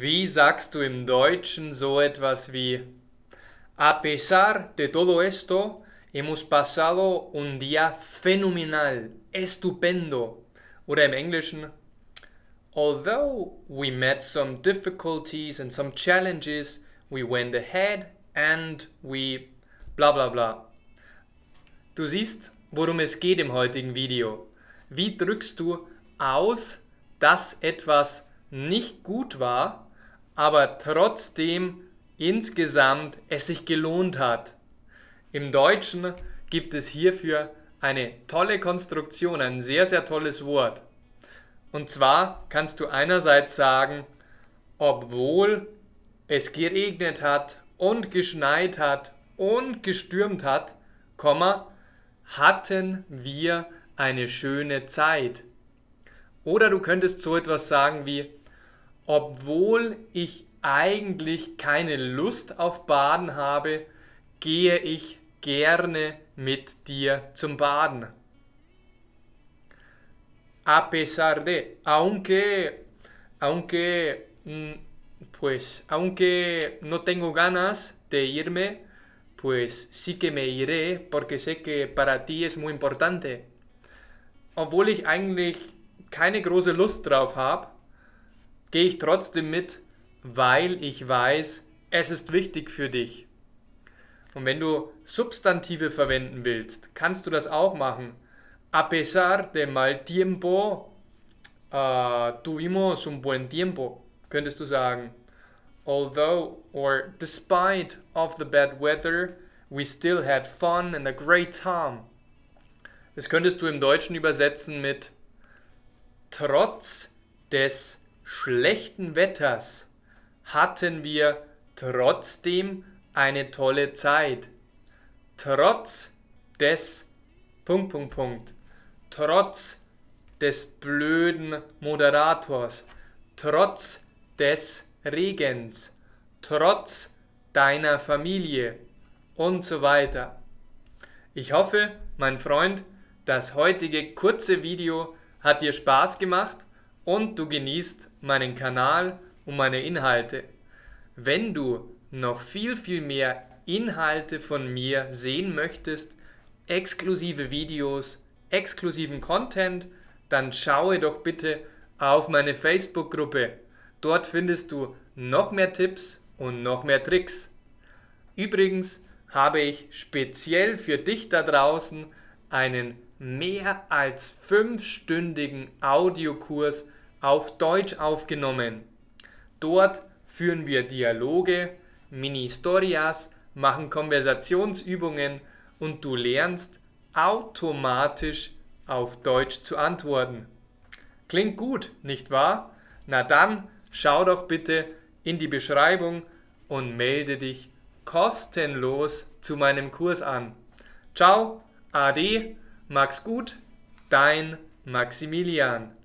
Wie sagst du im Deutschen so etwas wie A pesar de todo esto, hemos pasado un día fenomenal, estupendo. Oder im Englischen Although we met some difficulties and some challenges, we went ahead and we bla bla bla. Du siehst, worum es geht im heutigen Video. Wie drückst du aus, dass etwas nicht gut war, aber trotzdem insgesamt es sich gelohnt hat. Im Deutschen gibt es hierfür eine tolle Konstruktion, ein sehr, sehr tolles Wort. Und zwar kannst du einerseits sagen, obwohl es geregnet hat und geschneit hat und gestürmt hat, hatten wir eine schöne Zeit. Oder du könntest so etwas sagen wie, obwohl ich eigentlich keine Lust auf Baden habe, gehe ich gerne mit dir zum Baden. A pesar de, aunque, aunque, mm, pues, aunque no tengo ganas de irme, pues sí que me iré porque sé que para ti es muy importante. Obwohl ich eigentlich keine große Lust drauf habe, gehe ich trotzdem mit, weil ich weiß, es ist wichtig für dich. Und wenn du Substantive verwenden willst, kannst du das auch machen. A pesar de mal tiempo, uh, tuvimos un buen tiempo, könntest du sagen. Although or despite of the bad weather, we still had fun and a great time. Das könntest du im Deutschen übersetzen mit trotz des schlechten Wetters hatten wir trotzdem eine tolle Zeit. Trotz des Punkt, Punkt, Punkt. Trotz des blöden Moderators. Trotz des Regens. Trotz deiner Familie. Und so weiter. Ich hoffe, mein Freund, das heutige kurze Video hat dir Spaß gemacht und du genießt meinen Kanal und meine Inhalte. Wenn du noch viel, viel mehr Inhalte von mir sehen möchtest, exklusive Videos, exklusiven Content, dann schaue doch bitte auf meine Facebook-Gruppe. Dort findest du noch mehr Tipps und noch mehr Tricks. Übrigens habe ich speziell für dich da draußen einen mehr als fünfstündigen Audiokurs auf Deutsch aufgenommen. Dort führen wir Dialoge, Mini-Historias, machen Konversationsübungen und du lernst automatisch auf Deutsch zu antworten. Klingt gut, nicht wahr? Na dann schau doch bitte in die Beschreibung und melde dich kostenlos zu meinem Kurs an. Ciao, Ade, Max gut, dein Maximilian.